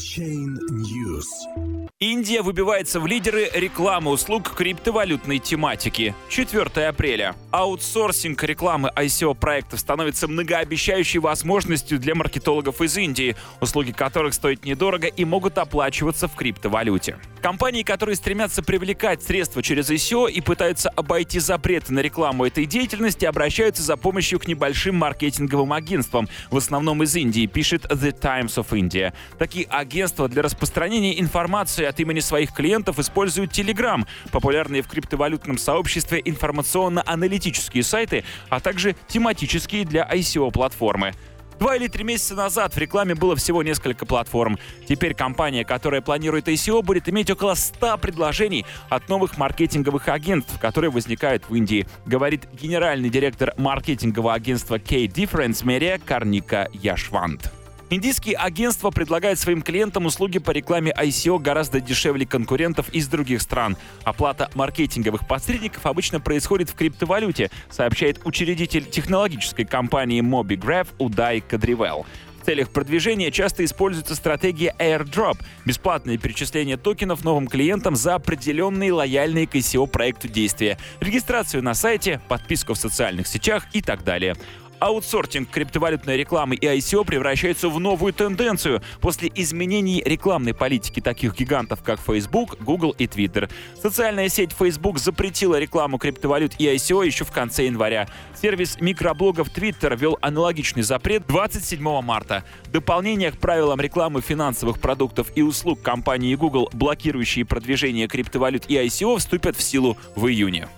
Chain News. Индия выбивается в лидеры рекламы услуг криптовалютной тематики. 4 апреля. Аутсорсинг рекламы ICO-проектов становится многообещающей возможностью для маркетологов из Индии, услуги которых стоят недорого и могут оплачиваться в криптовалюте. Компании, которые стремятся привлекать средства через ICO и пытаются обойти запреты на рекламу этой деятельности, обращаются за помощью к небольшим маркетинговым агентствам, в основном из Индии, пишет The Times of India. Такие агентства для распространения информации от имени своих клиентов используют Telegram, популярные в криптовалютном сообществе информационно-аналитические сайты, а также тематические для ICO-платформы. Два или три месяца назад в рекламе было всего несколько платформ. Теперь компания, которая планирует ICO, будет иметь около 100 предложений от новых маркетинговых агентств, которые возникают в Индии, говорит генеральный директор маркетингового агентства K-Difference Media Карника Яшвант. Индийские агентства предлагают своим клиентам услуги по рекламе ICO гораздо дешевле конкурентов из других стран. Оплата маркетинговых посредников обычно происходит в криптовалюте, сообщает учредитель технологической компании MobiGraph Удай Кадривелл. В целях продвижения часто используется стратегия airdrop – бесплатное перечисление токенов новым клиентам за определенные лояльные к ICO проекту действия, регистрацию на сайте, подписку в социальных сетях и так далее. Аутсортинг криптовалютной рекламы и ICO превращается в новую тенденцию после изменений рекламной политики таких гигантов, как Facebook, Google и Twitter. Социальная сеть Facebook запретила рекламу криптовалют и ICO еще в конце января. Сервис микроблогов Twitter ввел аналогичный запрет 27 марта. Дополнение к правилам рекламы финансовых продуктов и услуг компании Google, блокирующие продвижение криптовалют и ICO, вступят в силу в июне.